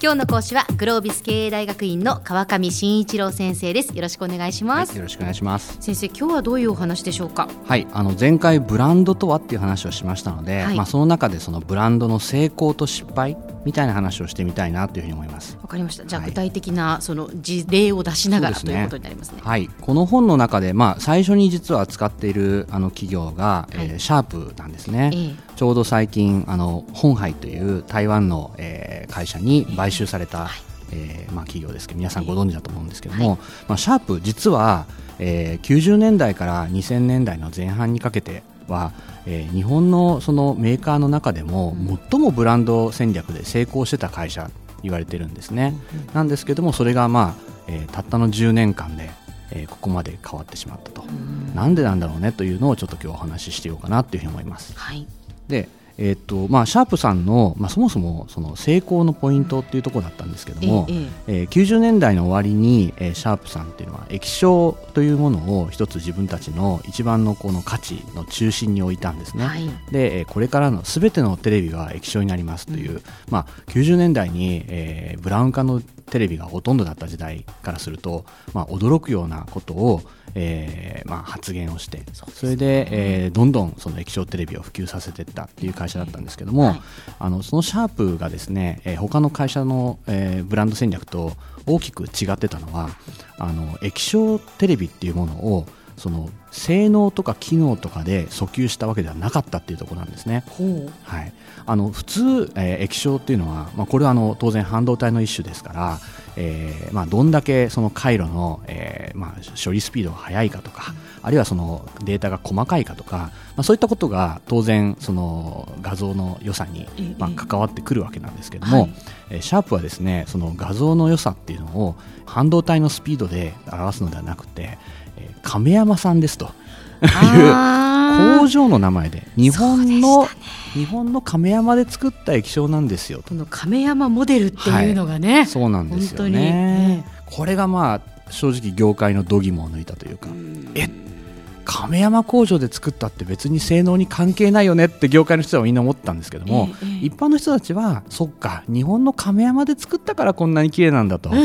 今日の講師はグロービス経営大学院の川上真一郎先生です。よろしくお願いします、はい、よろしくお願いします。先生今日はどういうお話でしょうか？はいあの前回ブランドとはっていう話をしましたので、はい、まあその中でそのブランドの成功と失敗みたいな話をしてみたいなというふうに思います。わかりました。じゃあ、具体的なその事例を出しながら、ね、ということになりますね。はい。この本の中でまあ最初に実は使っているあの企業が、はい、えー、シャープなんですね、えー、ちょうど最近あの本杯という台湾の、えー、会社に買収された、はい。えーまあ、企業ですけど皆さんご存知だと思うんですけども、はい、まあ、シャープ実は、えー、90年代から2000年代の前半にかけては、えー、日本のそのメーカーの中でも最もブランド戦略で成功してた会社言われてるんですね、うん、なんですけどもそれが、まあえー、たったの10年間で、えー、ここまで変わってしまったと、うん、なんでなんだろうねというのをちょっと今日お話ししてようかなというふうに思います。はい、でえーとまあ、シャープさんの、まあ、そもそもその成功のポイントっていうところだったんですけども、えええー、90年代の終わりに、えー、シャープさんっていうのは液晶というものを一つ自分たちの一番のこの価値の中心に置いたんですね、はい、でこれからのすべてのテレビは液晶になりますという、うん、まあ、90年代に、えー、ブラウン化のテレビがほとんどだった時代からすると、まあ、驚くようなことを、えーまあ、発言をしてそれで、えー、どんどんその液晶テレビを普及させていったっていう会社だったんですけども、はい、あのそのシャープがですね、えー、他の会社の、えー、ブランド戦略と大きく違ってたのはあの液晶テレビっていうものをその性能とか機能とかで訴求したわけではなかったっていうところなんですね。はい、あの普通、えー、液晶っていうのは、まあ、これはあの当然半導体の一種ですから、えーまあ、どんだけその回路の、えーまあ、処理スピードが速いかとか、うん、あるいはそのデータが細かいかとか、まあ、そういったことが当然その画像の良さに、まあ、関わってくるわけなんですけども、はい、えシャープはですねその画像の良さっていうのを半導体のスピードで表すのではなくて亀山さんですと。いう工場の名前で日本の、ね、日本の亀山で作った液晶なんですよ。この亀山モデルっていうのがね、はい、そうなんですよね、これがまあ正直業界の度肝を抜いたというかえ亀山工場で作ったって別に性能に関係ないよねって業界の人はみんな思ったんですけども、ええ、一般の人たちはそっか日本の亀山で作ったからこんなに綺麗なんだと、うん、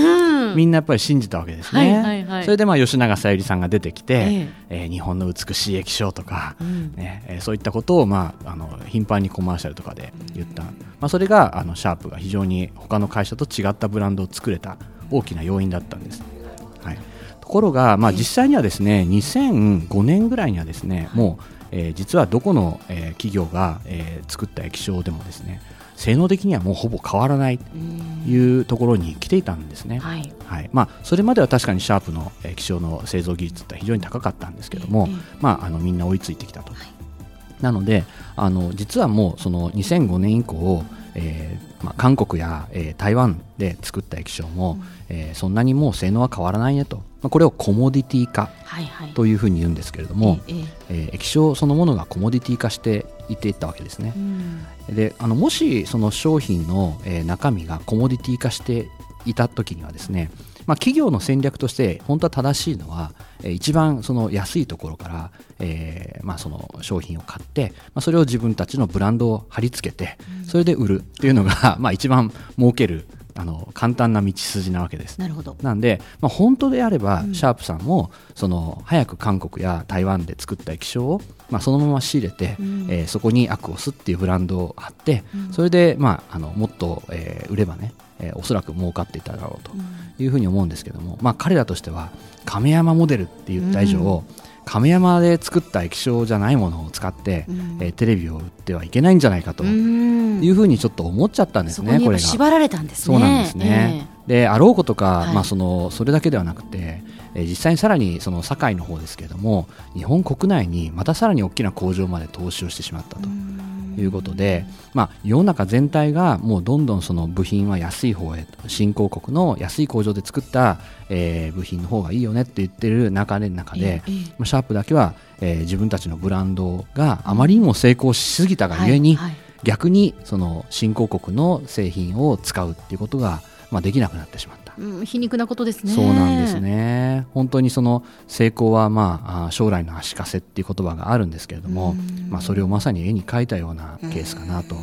みんなやっぱり信じたわけですね、はいはいはい、それでまあ吉永小百合さんが出てきて、ええ。ー、日本の美しい液晶とか、うん、ねえー、そういったことをまああの頻繁にコマーシャルとかで言った、まあ、それがあのシャープが非常に他の会社と違ったブランドを作れた大きな要因だったんです。はい。ところが、まあ、実際にはですね2005年ぐらいにはですねもう、えー、実はどこの、えー、企業が、えー、作った液晶でもですね性能的にはもうほぼ変わらないというところに来ていたんですね、はい、はい、まあ、それまでは確かにシャープの液晶の製造技術って非常に高かったんですけども、まあ、あのみんな追いついてきたと、はい、なのであの実はもうその2005年以降えーまあ、韓国や、えー、台湾で作った液晶も、うん、えー、そんなにもう性能は変わらないねと、まあ、これをコモディティ化というふうに言うんですけれども、はいはい、えー、液晶そのものがコモディティ化していっていったわけですね、うん、であのもしその商品の、えー、中身がコモディティ化していた時にはですね、まあ、企業の戦略として本当は正しいのは、えー、一番その安いところから、えーまあ、その商品を買って、まあ、それを自分たちのブランドを貼り付けてそれで売るっていうのが、まあ、一番儲けるあの簡単な道筋なわけです。なるほど。なんで、まあ、本当であれば、うん、シャープさんもその早く韓国や台湾で作った液晶を、まあ、そのまま仕入れて、うん、えー、そこにアクオスっていうブランドを貼って、うん、それで、まあ、あのもっと、えー、売ればね、えー、おそらく儲かっていただろうというふうに思うんですけども、まあ、彼らとしては亀山モデルって言った以上、亀山で作った液晶じゃないものを使って、うん、えー、テレビを売ってはいけないんじゃないかというふうにちょっと思っちゃったんですね、これが。縛られたんですね。そうなんですね。えー、であろうことか、はい、まあ、そのそれだけではなくて、えー、実際にさらにその堺の方ですけれども日本国内にまたさらに大きな工場まで投資をしてしまったと。いうことで、まあ、世の中全体がもうどんどんその部品は安い方へ新興国の安い工場で作った、えー、部品の方がいいよねって言ってる中で中で、えー、まあ、シャープだけは、えー、自分たちのブランドがあまりにも成功しすぎたがゆえに、はいはい、逆にその新興国の製品を使うっていうことが、まあ、できなくなってしまった。うん、皮肉なことですね。そうなんですね。本当にその成功はまあ将来の足かせっていう言葉があるんですけれども、まあそれをまさに絵に描いたようなケースかなと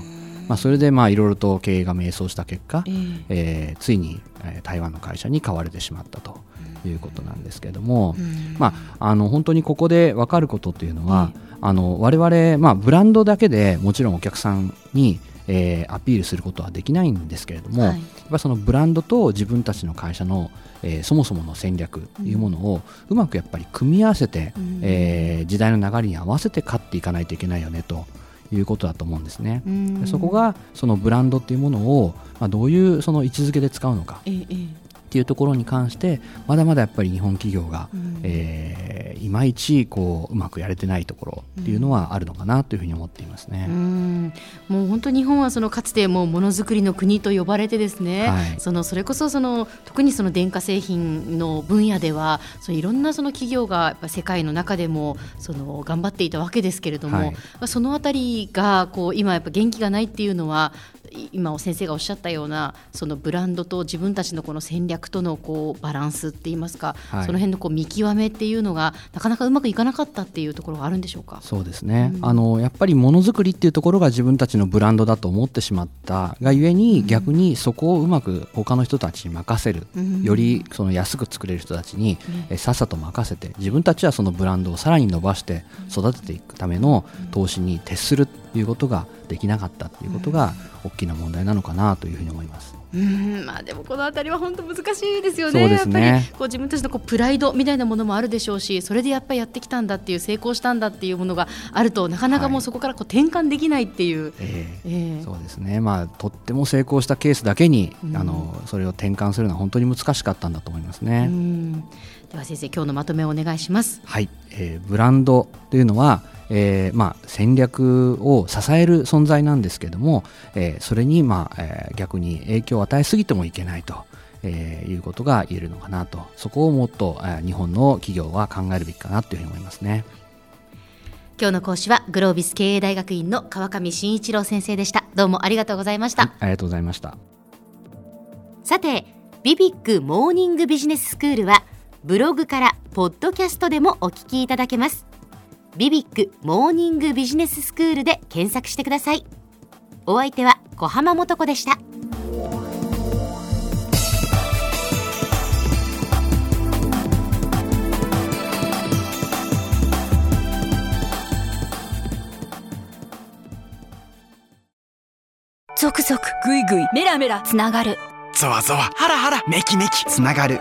まあ、それでまあいろいろと経営が迷走した結果、えー、えー、ついに台湾の会社に買われてしまったということなんですけれども、まあ、あの本当にここで分かることっていうのは、あの我々、まあ、ブランドだけでもちろんお客さんにえー、アピールすることはできないんですけれども、はい、やっぱそのブランドと自分たちの会社の、えー、そもそもの戦略というものをうまくやっぱり組み合わせて、うん、えー、時代の流れに合わせて勝っていかないといけないよねということだと思うんですね。そこがそのブランドっていうものを、まあ、どういうその位置づけで使うのか、ええ。っていうところに関してまだまだやっぱり日本企業が、うん、えー、いまいちこううまくやれてないところっていうのはあるのかなというふうに思っていますね。うん、もう本当日本はそのかつてもうものづくりの国と呼ばれてですね、はい、そのそれこそその特にその電化製品の分野ではそのいろんなその企業がやっぱ世界の中でもその頑張っていたわけですけれども、はい、そのあたりがこう今やっぱ元気がないっていうのは今先生がおっしゃったようなそのブランドと自分たちのこの戦略とのこうバランスって言いますか、はい、その辺のこう見極めっていうのがなかなかうまくいかなかったっていうところがあるんでしょうか？そうですね、うん、あのやっぱりものづくりっていうところが自分たちのブランドだと思ってしまったがゆえに、逆にそこをうまく他の人たちに任せる、うん、よりその安く作れる人たちに、えさっさと任せて自分たちはそのブランドをさらに伸ばして育てていくための投資に徹するということができなかったということが大きな問題なのかなというふうに思います。うん。まあ、でもこの辺りは本当難しいですよね、ね。やっぱりこう自分たちのこうプライドみたいなものもあるでしょうし、それでやっぱりやってきたんだっていう、成功したんだっていうものがあると、なかなかもうそこからこう転換できないっていう、はいえー、え。ー、そうですね、まあ、とっても成功したケースだけに、うん、あのそれを転換するのは本当に難しかったんだと思いますね。うん。では先生、今日のまとめをお願いします。はい、えー、ブランドというのはえーまあ、戦略を支える存在なんですけれども、えー、それに、まあえー、逆に影響を与えすぎてもいけないと。えー、いうことが言えるのかなと。そこをもっと、えー、日本の企業は考えるべきかなというふうに思いますね。今日の講師はグロービス経営大学院の川上慎一郎先生でした。どうもありがとうございました、はい、ありがとうございました。さてビビックモーニングビジネススクールはブログからポッドキャストでもお聞きいただけますビビックモーニングビジネススクールで検索してください。お相手は小浜もとこでした。ゾクゾクぐいぐいメラメラつながる。ゾワゾワハラハラメキメキつながる